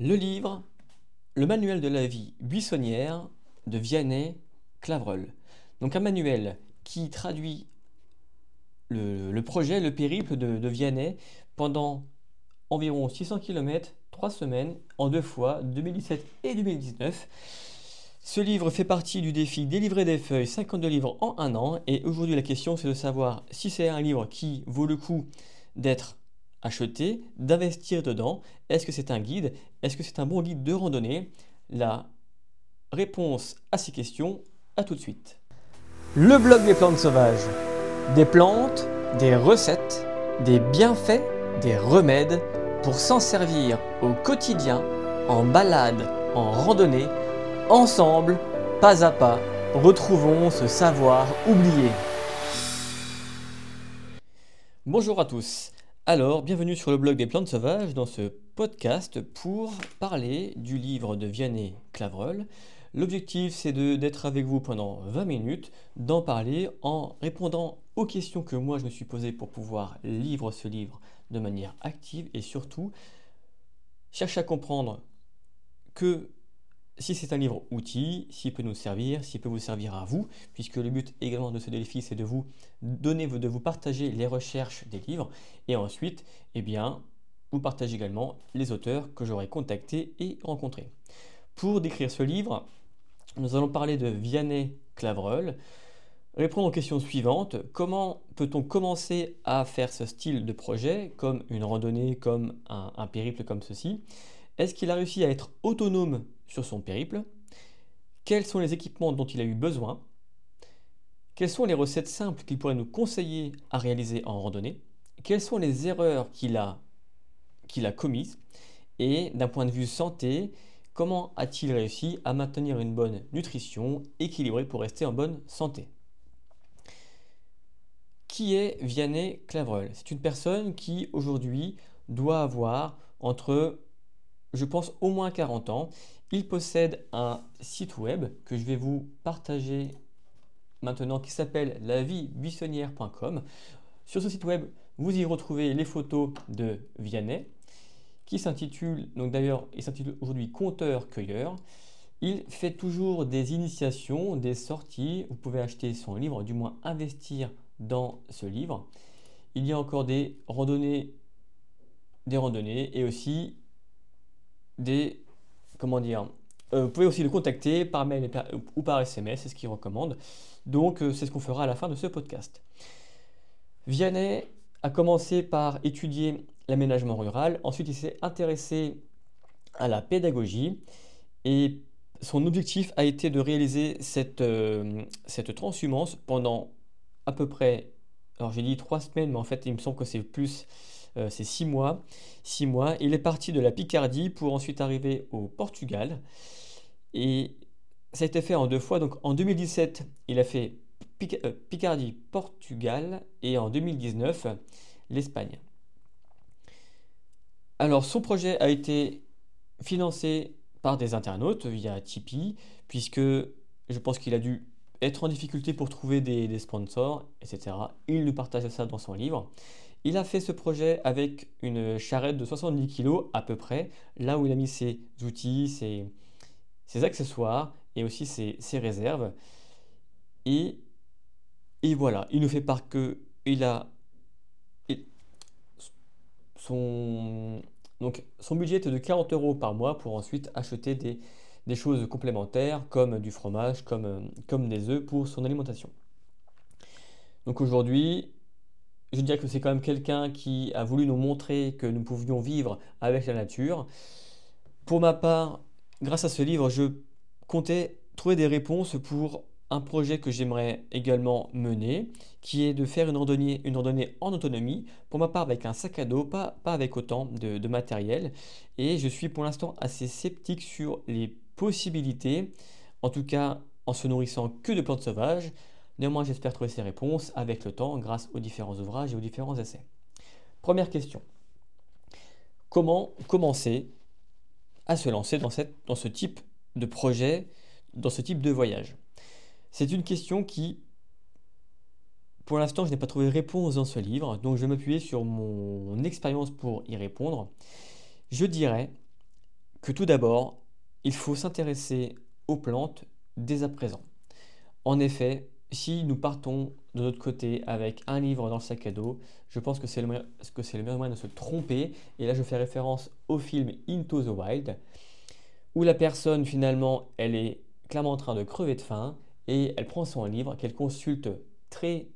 Le livre Le manuel de la vie buissonnière de Vianney Clavreul. Donc un manuel qui traduit le, projet, le périple de, Vianney pendant environ 600 km, 3 semaines, en deux fois, 2017 et 2019. Ce livre fait partie du défi Délivrer des feuilles, 52 livres en un an. Et aujourd'hui, la question, c'est de savoir si c'est un livre qui vaut le coup d'être acheter, d'investir dedans. Est-ce que c'est un guide? Est-ce que c'est un bon guide de randonnée? La réponse à ces questions, à tout de suite. Le blog des plantes sauvages. Des plantes, des recettes, des bienfaits, des remèdes pour s'en servir au quotidien, en balade, en randonnée, ensemble, pas à pas, retrouvons ce savoir oublié. Bonjour à tous. Alors, bienvenue sur le blog des plantes sauvages dans ce podcast pour parler du livre de Vianney Clavreul. L'objectif, c'est d'être avec vous pendant 20 minutes, d'en parler en répondant aux questions que moi je me suis posées pour pouvoir lire ce livre de manière active et surtout chercher à comprendre que si c'est un livre outil, s'il peut nous servir, s'il peut vous servir à vous, puisque le but également de ce défi, c'est de vous donner, de vous partager les recherches des livres, et ensuite, eh bien, vous partagez également les auteurs que j'aurai contactés et rencontrés. Pour décrire ce livre, nous allons parler de Vianney Clavreul, répondre aux questions suivantes. Comment peut-on commencer à faire ce style de projet, comme une randonnée, comme un périple comme ceci? Est-ce qu'il a réussi à être autonome sur son périple, quels sont les équipements dont il a eu besoin, quelles sont les recettes simples qu'il pourrait nous conseiller à réaliser en randonnée, quelles sont les erreurs qu'il a, commises, et d'un point de vue santé, comment a-t-il réussi à maintenir une bonne nutrition équilibrée pour rester en bonne santé? Qui est Vianney Clavreul C'est une personne qui aujourd'hui doit avoir entre, je pense, au moins 40 ans il possède un site web que je vais vous partager maintenant qui s'appelle laviebuissonnière.com. Sur ce site web, vous y retrouvez les photos de Vianney qui s'intitule, donc d'ailleurs, il s'intitule aujourd'hui Conteur-cueilleur. Il fait toujours des initiations, des sorties. Vous pouvez acheter son livre, du moins investir dans ce livre. Il y a encore des randonnées, des randonnées et aussi des comment dire, euh, vous pouvez aussi le contacter par mail ou par SMS, c'est ce qu'il recommande. Donc euh, c'est ce qu'on fera à la fin de ce podcast. Vianney a commencé par étudier l'aménagement rural, ensuite il s'est intéressé à la pédagogie et son objectif a été de réaliser cette, euh, cette transhumance pendant à peu près, alors j'ai dit trois semaines, mais en fait il me semble que c'est plus euh, c'est six mois. Six mois. Il est parti de la Picardie pour ensuite arriver au Portugal. Et ça a été fait en deux fois. Donc en 2017, il a fait euh, Picardie, Portugal et en 2019, l'Espagne. Alors son projet a été financé par des internautes via Tipeee, puisque je pense qu'il a dû être en difficulté pour trouver des, des sponsors, etc. Il nous partage ça dans son livre. Il a fait ce projet avec une charrette de 70 kg à peu près, là où il a mis ses outils, ses, accessoires et aussi ses, réserves. Et, voilà, il nous fait part que son, budget était de 40 euros par mois pour ensuite acheter des, choses complémentaires comme du fromage, comme, comme des œufs pour son alimentation. Donc aujourd'hui, je dirais que c'est quand même quelqu'un qui a voulu nous montrer que nous pouvions vivre avec la nature. Pour ma part, grâce à ce livre, je comptais trouver des réponses pour un projet que j'aimerais également mener, qui est de faire une randonnée, en autonomie, pour ma part avec un sac à dos, pas, avec autant de matériel. Et je suis pour l'instant assez sceptique sur les possibilités, en tout cas en se nourrissant que de plantes sauvages. Néanmoins, j'espère trouver ces réponses avec le temps grâce aux différents ouvrages et aux différents essais. Première question. Comment commencer à se lancer dans, dans ce type de projet, dans ce type de voyage? C'est une question qui, pour l'instant, je n'ai pas trouvé réponse dans ce livre, donc je vais m'appuyer sur mon expérience pour y répondre. Je dirais que tout d'abord, il faut s'intéresser aux plantes dès à présent. En effet, si nous partons de notre côté avec un livre dans le sac à dos, je pense que c'est le, le meilleur moyen de se tromper. Et là, je fais référence au film Into the Wild, où la personne finalement, elle est clairement en train de crever de faim et elle prend son livre qu'elle consulte très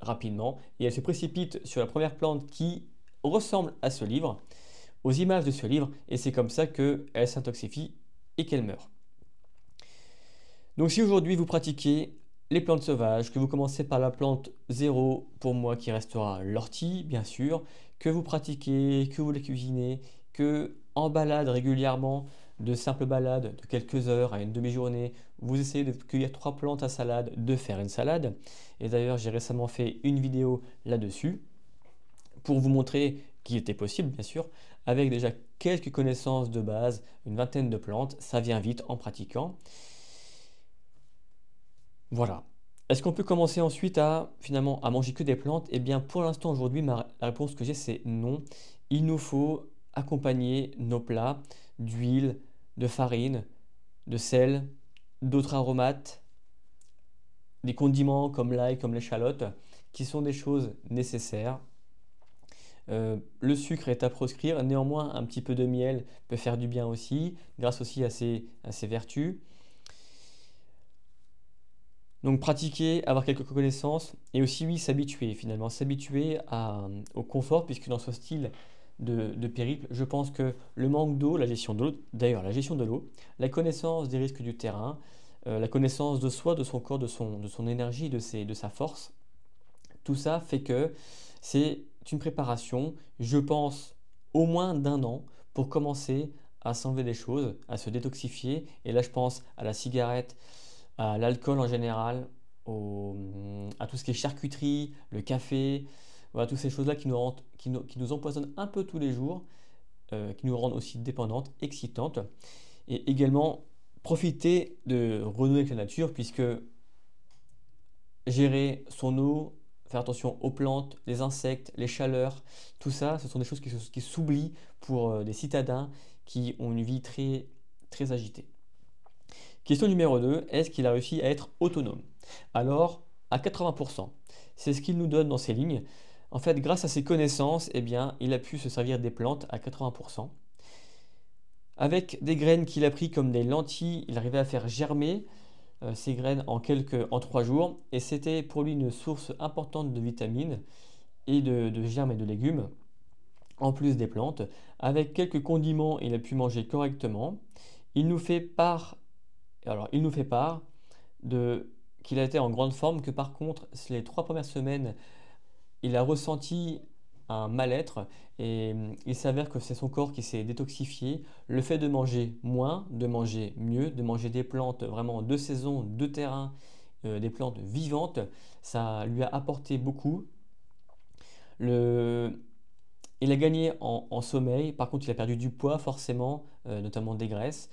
rapidement et elle se précipite sur la première plante qui ressemble à ce livre, aux images de ce livre, et c'est comme ça qu'elle s'intoxifie et qu'elle meurt. Donc si aujourd'hui vous pratiquez les plantes sauvages, que vous commencez par la plante zéro, pour moi qui restera l'ortie, bien sûr, que vous pratiquez, que vous les cuisinez, que en balade régulièrement, de simples balades de quelques heures à une demi-journée, vous essayez de cueillir trois plantes à salade, de faire une salade. Et d'ailleurs, j'ai récemment fait une vidéo là-dessus pour vous montrer qu'il était possible, bien sûr, avec déjà quelques connaissances de base, une vingtaine de plantes, ça vient vite en pratiquant. Voilà. Est-ce qu'on peut commencer ensuite à finalement à manger que des plantes? Eh bien, pour l'instant aujourd'hui, la réponse que j'ai c'est non. Il nous faut accompagner nos plats d'huile, de farine, de sel, d'autres aromates, des condiments comme l'ail, comme l'échalote, qui sont des choses nécessaires. Euh, le sucre est à proscrire, néanmoins un petit peu de miel peut faire du bien aussi, grâce aussi à ses vertus. Donc pratiquer, avoir quelques connaissances et aussi oui s'habituer finalement, s'habituer euh, au confort puisque dans ce style de, périple, je pense que le manque d'eau, la gestion de l'eau, d'ailleurs la gestion de l'eau, la connaissance des risques du terrain, euh, la connaissance de soi, de son corps, de son, de son énergie, de, ses, de sa force, tout ça fait que c'est une préparation, je pense, au moins d'un an pour commencer à s'enlever des choses, à se détoxifier. Et là, je pense à la cigarette, à l'alcool en général, à tout ce qui est charcuterie, le café, voilà, toutes ces choses-là qui nous, empoisonnent un peu tous les jours, euh, qui nous rendent aussi dépendantes, excitantes. Et également, profiter de renouer avec la nature, puisque gérer son eau, faire attention aux plantes, les insectes, les chaleurs, tout ça, ce sont des choses qui, qui s'oublient pour euh, des citadins qui ont une vie très, très agitée. Question numéro 2, est-ce qu'il a réussi à être autonome? Alors, à 80%. C'est ce qu'il nous donne dans ces lignes. En fait, grâce à ses connaissances, eh bien, il a pu se servir des plantes à 80%. Avec des graines qu'il a pris comme des lentilles, il arrivait à faire germer euh, ces graines en quelques jours et c'était pour lui une source importante de vitamines et de germes et de légumes en plus des plantes. Avec quelques condiments, il a pu manger correctement. Il nous fait part alors, il nous fait part de qu'il a été en grande forme, que par contre, les trois premières semaines, il a ressenti un mal-être et hum, il s'avère que c'est son corps qui s'est détoxifié. Le fait de manger moins, de manger mieux, de manger des plantes vraiment de saison, de terrain, euh, des plantes vivantes, ça lui a apporté beaucoup. Il a gagné en, sommeil, par contre il a perdu du poids forcément, euh, notamment des graisses,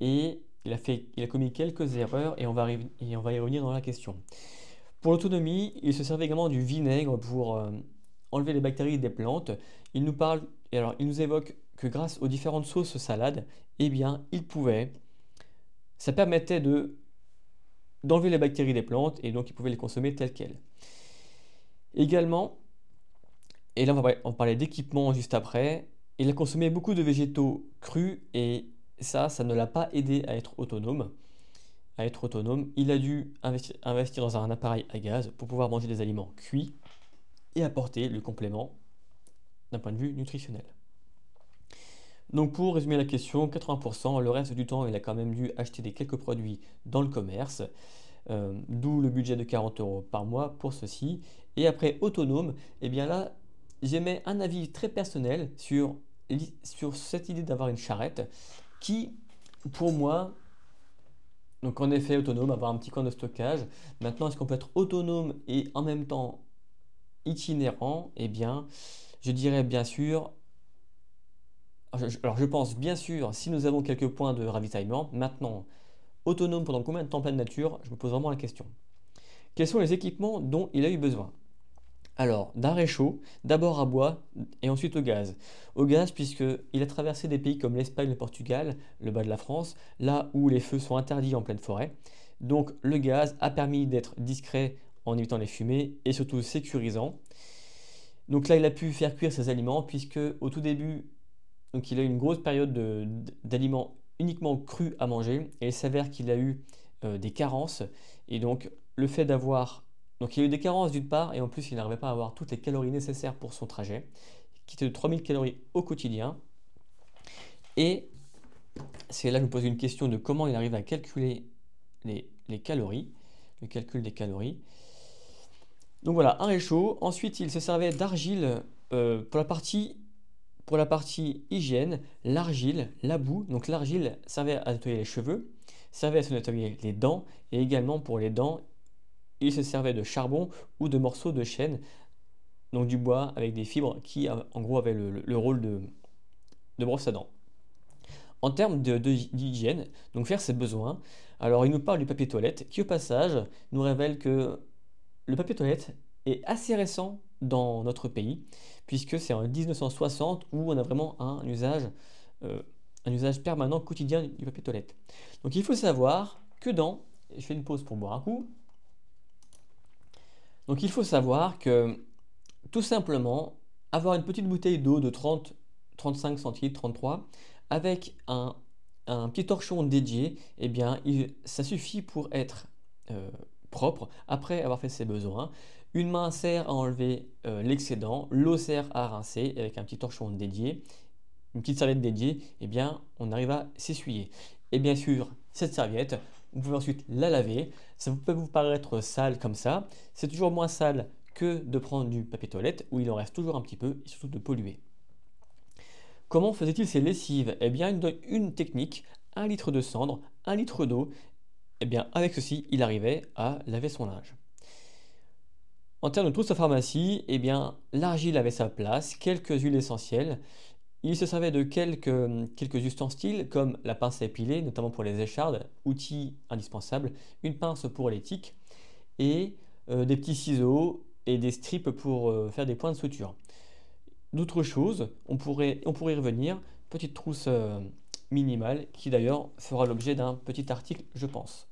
et il a, commis quelques erreurs et on, va, y revenir dans la question. Pour l'autonomie, il se servait également du vinaigre pour euh, enlever les bactéries des plantes. Il nous parle, alors il nous évoque que grâce aux différentes sauces salades, eh bien, il pouvait, ça permettait de d'enlever les bactéries des plantes et donc il pouvait les consommer telles quelles. Également, et là on va parler d'équipement juste après, il a consommé beaucoup de végétaux crus et ça, ça ne l'a pas aidé à être autonome. À être autonome, il a dû investir, dans un appareil à gaz pour pouvoir manger des aliments cuits et apporter le complément d'un point de vue nutritionnel. Donc pour résumer la question, 80%, le reste du temps, il a quand même dû acheter des quelques produits dans le commerce, euh, d'où le budget de 40 euros par mois pour ceci. Et après autonome, eh bien là, j'émets un avis très personnel sur cette idée d'avoir une charrette qui, pour moi, donc en effet autonome, avoir un petit coin de stockage. Maintenant, est-ce qu'on peut être autonome et en même temps itinérant? Eh bien, je dirais bien sûr. Alors je pense bien sûr, si nous avons quelques points de ravitaillement, maintenant, autonome pendant combien de temps pleine nature? Je me pose vraiment la question. Quels sont les équipements dont il a eu besoin? Alors, d'un réchaud, d'abord à bois et ensuite au gaz. Au gaz, puisqu'il a traversé des pays comme l'Espagne, le Portugal, le bas de la France, là où les feux sont interdits en pleine forêt. Donc, le gaz a permis d'être discret en évitant les fumées et surtout sécurisant. Donc là, il a pu faire cuire ses aliments, puisque au tout début, il a eu une grosse période d'aliments uniquement crus à manger, et il s'avère qu'il a eu euh, des carences, et donc le fait d'avoir donc il y a eu des carences d'une part, et en plus il n'arrivait pas à avoir toutes les calories nécessaires pour son trajet, qui était de 3000 calories au quotidien. Et c'est là que je me pose une question de comment il arrive à calculer les, calories, le calcul des calories. Donc voilà, un réchaud. Ensuite, il se servait d'argile euh, pour la partie pour la partie hygiène, l'argile, la boue. Donc l'argile servait à nettoyer les cheveux, servait à se nettoyer les dents et également pour les dents, il se servait de charbon ou de morceaux de chêne, donc du bois avec des fibres qui en gros avaient le, rôle de, brosse à dents. En termes d'hygiène, donc faire ses besoins, alors il nous parle du papier toilette qui au passage nous révèle que le papier toilette est assez récent dans notre pays, puisque c'est en 1960 où on a vraiment euh, un usage permanent, quotidien du papier toilette. Donc il faut savoir que dans, je fais une pause pour boire un coup, donc il faut savoir que tout simplement, avoir une petite bouteille d'eau de 30, 35 centilitres, 33, avec un, petit torchon dédié, eh bien, ça suffit pour être euh, propre après avoir fait ses besoins. Une main sert à enlever euh, l'excédent, l'eau sert à rincer avec un petit torchon dédié, une petite serviette dédiée, eh bien, on arrive à s'essuyer. Et bien sûr, cette serviette, vous pouvez ensuite la laver. Ça peut vous paraître sale comme ça. C'est toujours moins sale que de prendre du papier toilette où il en reste toujours un petit peu et surtout de polluer. Comment faisait-il ses lessives? Eh bien, une, une technique, un litre de cendre, un litre d'eau. Eh bien, avec ceci, il arrivait à laver son linge. En termes de trousse à pharmacie, eh bien, l'argile avait sa place, quelques huiles essentielles, il se servait de quelques, quelques ustensiles comme la pince à épiler, notamment pour les échardes, outil indispensable, une pince pour les tiques et euh, des petits ciseaux et des strips pour euh, faire des points de suture. D'autres choses, on pourrait, y revenir, petite trousse euh, minimale qui d'ailleurs fera l'objet d'un petit article, je pense.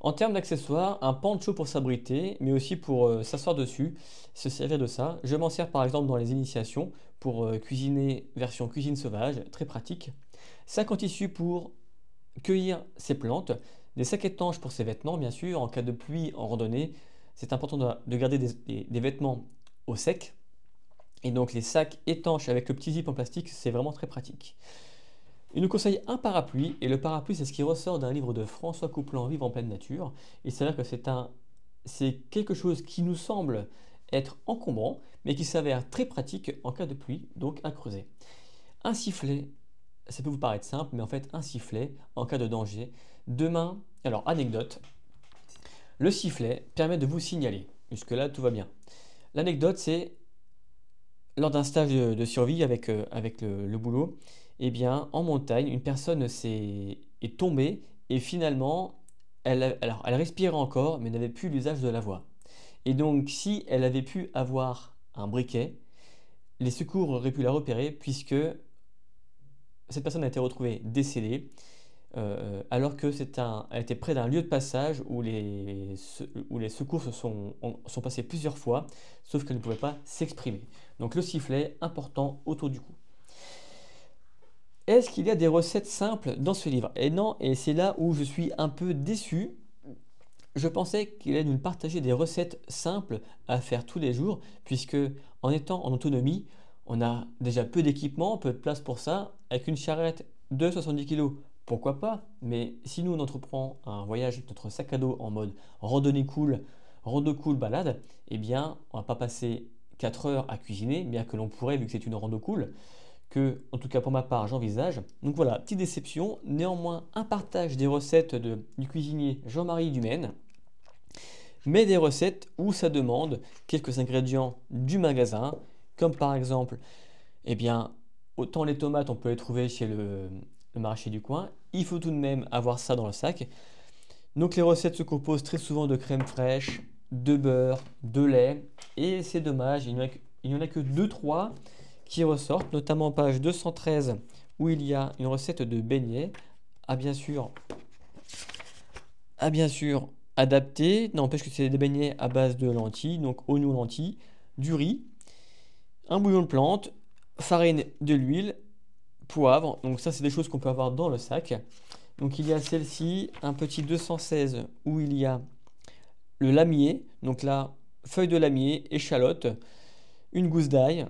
En termes d'accessoires, un pancho pour s'abriter, mais aussi pour euh, s'asseoir dessus, se servir de ça. Je m'en sers par exemple dans les initiations pour euh, cuisiner version cuisine sauvage, très pratique. Sac en tissu pour cueillir ses plantes. Des sacs étanches pour ses vêtements, bien sûr, en cas de pluie en randonnée. C'est important de, garder des, vêtements au sec. Et donc les sacs étanches avec le petit zip en plastique, c'est vraiment très pratique. Il nous conseille un parapluie, et le parapluie, c'est ce qui ressort d'un livre de François Couplan, Vivre en pleine nature. Il s'avère que c'est un, c'est quelque chose qui nous semble être encombrant, mais qui s'avère très pratique en cas de pluie, donc à creuser. Un sifflet, ça peut vous paraître simple, mais en fait, un sifflet en cas de danger. Demain, alors anecdote, le sifflet permet de vous signaler. Jusque-là, tout va bien. L'anecdote, c'est lors d'un stage de, survie avec, euh, avec le boulot, eh en montagne, une personne est, tombée et finalement, elle, alors, respirait encore, mais n'avait plus l'usage de la voix. Et donc, si elle avait pu avoir un briquet, les secours auraient pu la repérer puisque cette personne a été retrouvée décédée euh, alors que était près d'un lieu de passage où les, où les secours se sont, sont passés plusieurs fois, sauf qu'elle ne pouvait pas s'exprimer. Donc le sifflet, important autour du cou. Est-ce qu'il y a des recettes simples dans ce livre? Et non, et c'est là où je suis un peu déçu. Je pensais qu'il allait nous partager des recettes simples à faire tous les jours, puisque en étant en autonomie, on a déjà peu d'équipement, peu de place pour ça. Avec une charrette de 70 kg, pourquoi pas? Mais si nous on entreprend un voyage avec notre sac à dos en mode randonnée cool, rando cool balade, eh bien on va pas passer 4 heures à cuisiner, bien que l'on pourrait vu que c'est une rando cool que, en tout cas pour ma part, j'envisage. Donc voilà, petite déception. Néanmoins, un partage des recettes du cuisinier Jean-Marie Dumaine, mais des recettes où ça demande quelques ingrédients du magasin, comme par exemple, eh bien, autant les tomates, on peut les trouver chez le, le marché du coin, il faut tout de même avoir ça dans le sac. Donc les recettes se composent très souvent de crème fraîche, de beurre, de lait. Et c'est dommage, il n'y en, a que 2-3 qui ressortent, notamment page 213 où il y a une recette de beignets. À bien sûr, à bien sûr adapter. N'empêche que c'est des beignets à base de lentilles, donc oignons lentilles, du riz, un bouillon de plante, farine, de l'huile, poivre. Donc ça, c'est des choses qu'on peut avoir dans le sac. Donc il y a celle-ci, un petit 216 où il y a le lamier. Donc là, feuille de lamier, échalote, une gousse d'ail.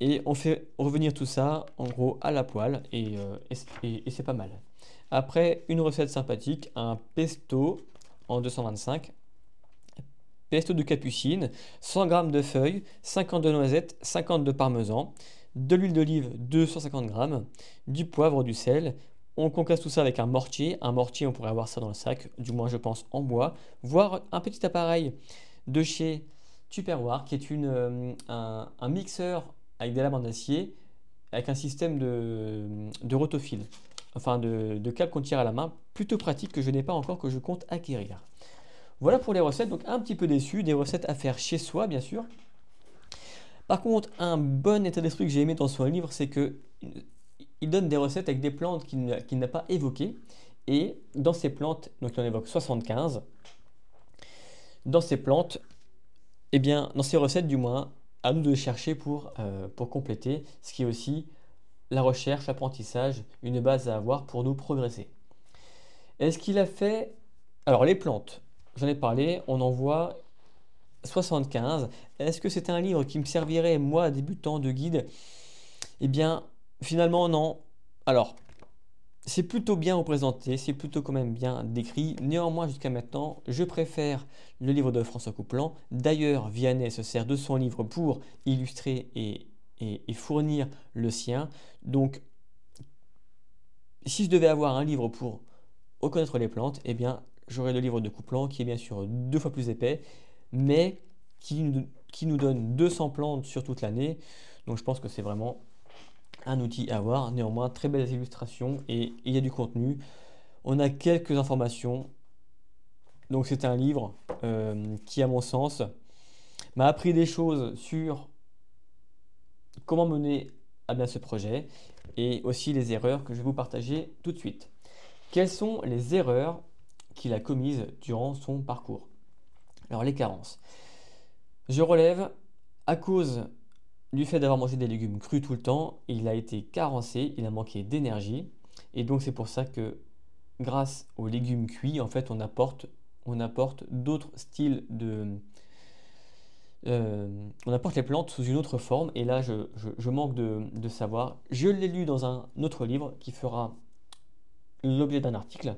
Et on fait revenir tout ça en gros à la poêle et, euh, c'est pas mal. Après, une recette sympathique, un pesto en 225 pesto de capucine, 100 g de feuilles, 50 de noisettes, 50 de parmesan, de l'huile d'olive 250 g, du poivre, du sel. On concasse tout ça avec un mortier. Un mortier, on pourrait avoir ça dans le sac, du moins je pense en bois, voire un petit appareil de chez Tupperware qui est une, euh, un, mixeur avec des lames en acier avec un système de, de rotofil, enfin de, de câble qu'on tire à la main, plutôt pratique que je n'ai pas encore, que je compte acquérir. Voilà pour les recettes, donc un petit peu déçu, des recettes à faire chez soi bien sûr. Par contre, un bon état d'esprit que j'ai aimé dans son livre, c'est que il donne des recettes avec des plantes qu'il n'a pas évoquées. Et dans ces plantes, donc il en évoque 75, dans ces plantes, eh bien, dans ces recettes du moins, à nous de chercher pour, euh, pour compléter, ce qui est aussi la recherche, l'apprentissage, une base à avoir pour nous progresser. Est-ce qu'il a fait... Alors les plantes, j'en ai parlé, on en voit 75. Est-ce que c'est un livre qui me servirait, moi, débutant de guide? Eh bien, finalement, non. Alors, c'est plutôt bien représenté, c'est plutôt quand même bien décrit. Néanmoins, jusqu'à maintenant, je préfère le livre de François Couplan. D'ailleurs, Vianney se sert de son livre pour illustrer et, et fournir le sien. Donc, si je devais avoir un livre pour reconnaître les plantes, eh bien, j'aurai le livre de Couplan qui est bien sûr deux fois plus épais, mais qui nous, qui nous donne 200 plantes sur toute l'année. Donc je pense que c'est vraiment un outil à avoir. Néanmoins, très belles illustrations et il y a du contenu. On a quelques informations. Donc c'est un livre euh, qui, à mon sens, m'a appris des choses sur comment mener à bien ce projet et aussi les erreurs que je vais vous partager tout de suite. Quelles sont les erreurs qu'il a commises durant son parcours? Alors les carences. Je relève, à cause du fait d'avoir mangé des légumes crus tout le temps, il a été carencé, il a manqué d'énergie. Et donc c'est pour ça que grâce aux légumes cuits, en fait, on apporte, d'autres styles de... Euh, on apporte les plantes sous une autre forme. Et là, je, manque de, de savoir. Je l'ai lu dans un autre livre qui fera l'objet d'un article.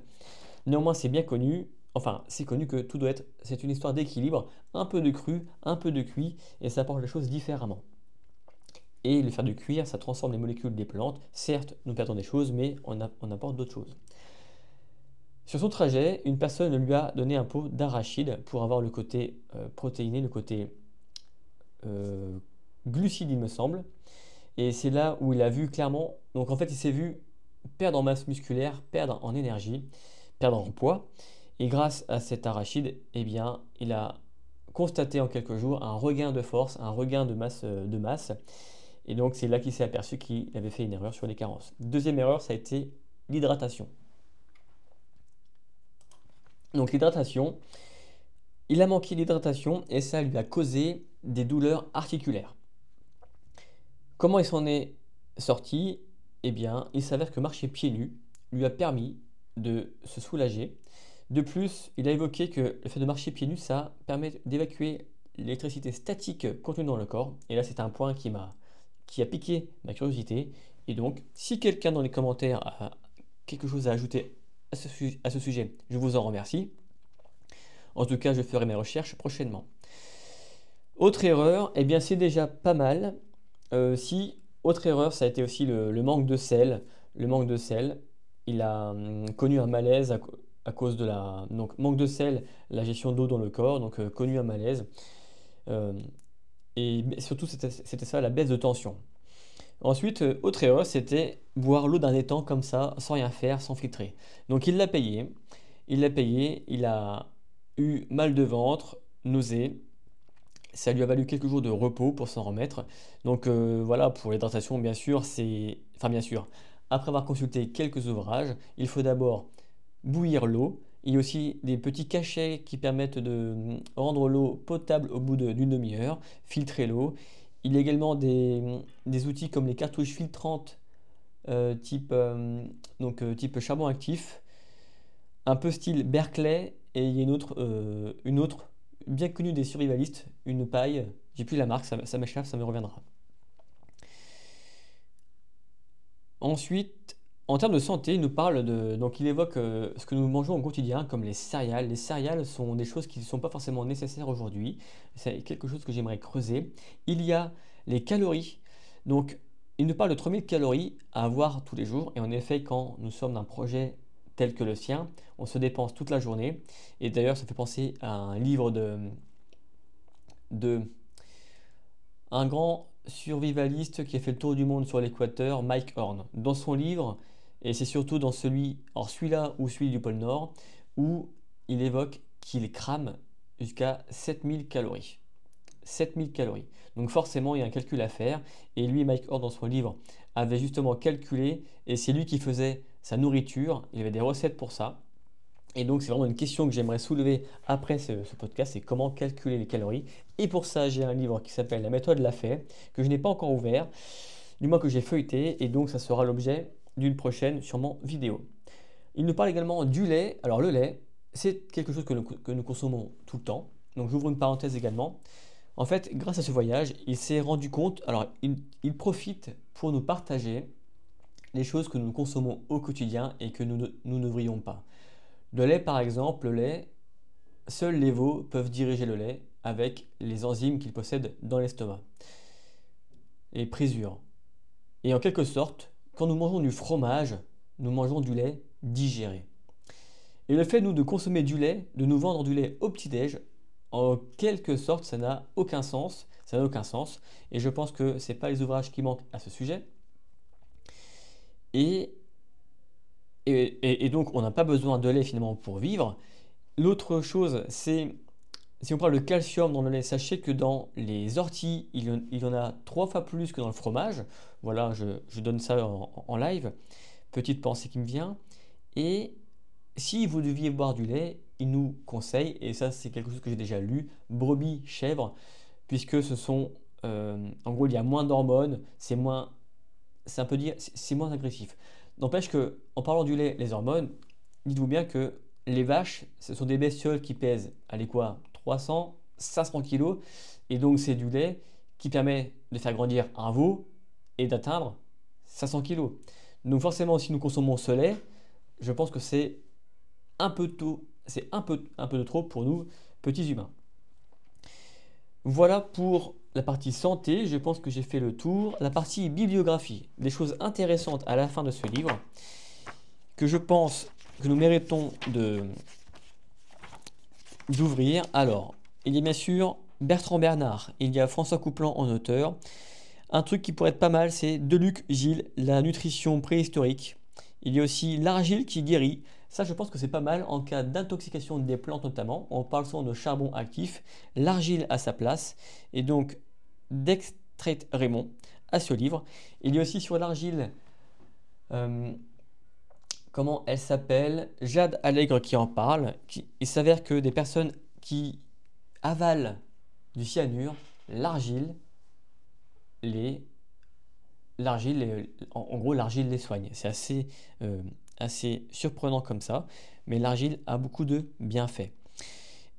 Néanmoins, c'est bien connu, enfin, c'est connu que tout doit être, c'est une histoire d'équilibre, un peu de cru, un peu de cuit, et ça apporte les choses différemment. Et le faire de cuire, ça transforme les molécules des plantes. Certes, nous perdons des choses, mais on, apporte d'autres choses. Sur son trajet, une personne lui a donné un pot d'arachide pour avoir le côté euh, protéiné, le côté euh, glucide, il me semble. Et c'est là où il a vu clairement, donc en fait, il s'est vu perdre en masse musculaire, perdre en énergie perdre en poids. Et grâce à cet arachide, eh bien, il a constaté en quelques jours un regain de force, un regain de masse. Euh, de masse. Et donc c'est là qu'il s'est aperçu qu'il avait fait une erreur sur les carences. Deuxième erreur, ça a été l'hydratation. Donc l'hydratation, il a manqué d'hydratation et ça lui a causé des douleurs articulaires. Comment il s'en est sorti? Eh bien, il s'avère que marcher pieds nus lui a permis de se soulager. De plus, il a évoqué que le fait de marcher pieds nus, ça permet d'évacuer l'électricité statique contenue dans le corps. Et là, c'est un point qui m'a qui a piqué ma curiosité. Et donc, si quelqu'un dans les commentaires a quelque chose à ajouter à ce, sujet, je vous en remercie. En tout cas, je ferai mes recherches prochainement. Autre erreur, eh bien c'est déjà pas mal. Euh, si, autre erreur, ça a été aussi le, le manque de sel. Le manque de sel, il a hum, connu un malaise à, cause de la donc, manque de sel, la gestion d'eau dans le corps, donc euh, connu un malaise. Euh, et surtout, c'était ça, la baisse de tension. Ensuite, euh, autre erreur, c'était boire l'eau d'un étang comme ça, sans rien faire, sans filtrer. Donc il l'a payé, il l'a payé, il a eu mal de ventre, nausées. Ça lui a valu quelques jours de repos pour s'en remettre. Donc euh, voilà, pour l'hydratation, bien sûr, c'est... Enfin bien sûr, après avoir consulté quelques ouvrages, il faut d'abord bouillir l'eau. Il y a aussi des petits cachets qui permettent de rendre l'eau potable au bout d'une demi-heure, filtrer l'eau. Il y a également des, outils comme les cartouches filtrantes euh, type, euh, donc, type charbon actif, un peu style Berkeley, et il y a une autre, bien connu des survivalistes, une paille, j'ai plus la marque, ça, ça m'échappe, ça me reviendra. Ensuite, en termes de santé, il nous parle de. Donc, il évoque euh, ce que nous mangeons au quotidien, comme les céréales. Les céréales sont des choses qui ne sont pas forcément nécessaires aujourd'hui. C'est quelque chose que j'aimerais creuser. Il y a les calories. Donc, il nous parle de 3000 calories à avoir tous les jours. Et en effet, quand nous sommes d'un projet tel que le sien, on se dépense toute la journée. Et d'ailleurs, ça fait penser à un livre de, de un grand survivaliste qui a fait le tour du monde sur l'équateur, Mike Horn. Dans son livre, et c'est surtout dans celui, alors celui-là ou celui du pôle Nord, où il évoque qu'il crame jusqu'à 7000 calories. 7000 calories. Donc forcément, il y a un calcul à faire. Et lui, Mike Horn, dans son livre, avait justement calculé, et c'est lui qui faisait sa nourriture, il avait des recettes pour ça. Et donc c'est vraiment une question que j'aimerais soulever après ce, podcast, c'est comment calculer les calories. Et pour ça, j'ai un livre qui s'appelle La méthode l'a fait, que je n'ai pas encore ouvert, du moins que j'ai feuilleté, et donc ça sera l'objet d'une prochaine, sûrement, vidéo. Il nous parle également du lait. Alors le lait, c'est quelque chose que nous, consommons tout le temps. Donc j'ouvre une parenthèse également. En fait, grâce à ce voyage, il s'est rendu compte, alors il profite pour nous partager les choses que nous consommons au quotidien et que nous ne devrions pas. Le lait, par exemple, le lait, seuls les veaux peuvent diriger le lait avec les enzymes qu'ils possèdent dans l'estomac. Et présure. Et en quelque sorte, quand nous mangeons du fromage, nous mangeons du lait digéré. Et le fait, nous, de consommer du lait, de nous vendre du lait au petit-déj, en quelque sorte, ça n'a aucun sens. Ça n'a aucun sens. Et je pense que ce n'est pas les ouvrages qui manquent à ce sujet. Et, et, donc, on n'a pas besoin de lait finalement pour vivre. L'autre chose, c'est si on parle de calcium dans le lait, sachez que dans les orties, il y en a trois fois plus que dans le fromage. Voilà, je, donne ça en, live. Petite pensée qui me vient. Et si vous deviez boire du lait, il nous conseille, et ça c'est quelque chose que j'ai déjà lu, brebis, chèvre, puisque ce sont, euh, en gros, il y a moins d'hormones, c'est moins c'est un peu dire, c'est moins agressif. N'empêche que, en parlant du lait, les hormones, dites-vous bien que les vaches, ce sont des bestioles qui pèsent, allez quoi, 300, 500 kilos, et donc c'est du lait qui permet de faire grandir un veau et d'atteindre 500 kilos. Donc forcément, si nous consommons ce lait, je pense que c'est un peu tôt, c'est un peu, un peu de trop pour nous, petits humains. Voilà pour la partie santé, je pense que j'ai fait le tour. La partie bibliographie, des choses intéressantes à la fin de ce livre que je pense que nous méritons de d'ouvrir. Alors, il y a bien sûr Bertrand Bernard, il y a François Couplan en auteur. Un truc qui pourrait être pas mal, c'est Deluc Gilles, la nutrition préhistorique. Il y a aussi l'argile qui guérit. Ça, je pense que c'est pas mal en cas d'intoxication des plantes notamment. On parle souvent de charbon actif. L'argile à sa place. Et donc, d'Extrait Raymond à ce livre. Il y a aussi sur l'argile, euh, comment elle s'appelle Jade Allègre qui en parle. il s'avère que des personnes qui avalent du cyanure, l'argile, les l'argile, en, gros, l'argile les soigne. C'est assez, euh, assez surprenant comme ça, mais l'argile a beaucoup de bienfaits.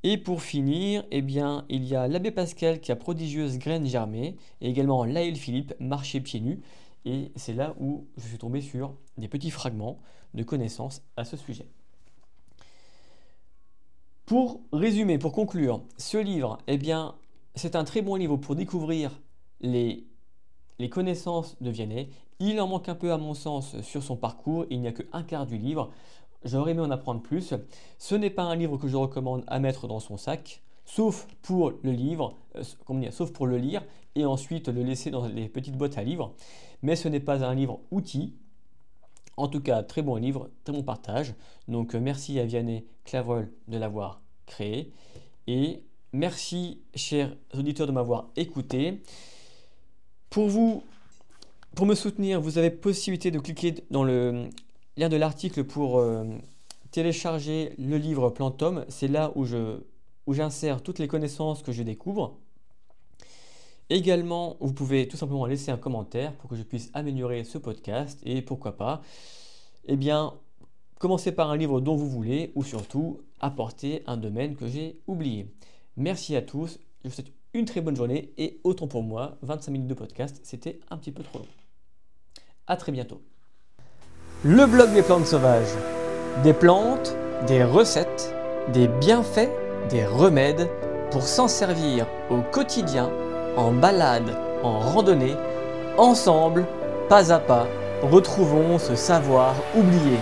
Et pour finir, eh bien, il y a l'abbé Pascal qui a prodigieuse graine germée, et également Laël Philippe, marché pieds nus. Et c'est là où je suis tombé sur des petits fragments de connaissances à ce sujet. Pour résumer, pour conclure, ce livre, eh bien, c'est un très bon livre pour découvrir les, connaissances de Vianney. Il en manque un peu à mon sens sur son parcours, il n'y a qu'un quart du livre. J'aurais aimé en apprendre plus. Ce n'est pas un livre que je recommande à mettre dans son sac, sauf pour le livre, euh, sauf pour le lire et ensuite le laisser dans les petites boîtes à livres. Mais ce n'est pas un livre outil. En tout cas, très bon livre, très bon partage. Donc euh, merci à Vianney Clavrel de l'avoir créé. Et Merci, chers auditeurs, de m'avoir écouté. Pour vous, pour me soutenir, vous avez possibilité de cliquer dans le lien de l'article pour euh, télécharger le livre Plantum. C'est là où j'insère toutes les connaissances que je découvre. Également, vous pouvez tout simplement laisser un commentaire pour que je puisse améliorer ce podcast et pourquoi pas, eh bien, commencer par un livre dont vous voulez ou surtout apporter un domaine que j'ai oublié. Merci à tous, je vous souhaite une très bonne journée et autant pour moi, 25 minutes de podcast, c'était un petit peu trop long. A très bientôt. Le blog des plantes sauvages. Des plantes, des recettes, des bienfaits, des remèdes pour s'en servir au quotidien, en balade, en randonnée, ensemble, pas à pas, retrouvons ce savoir oublié.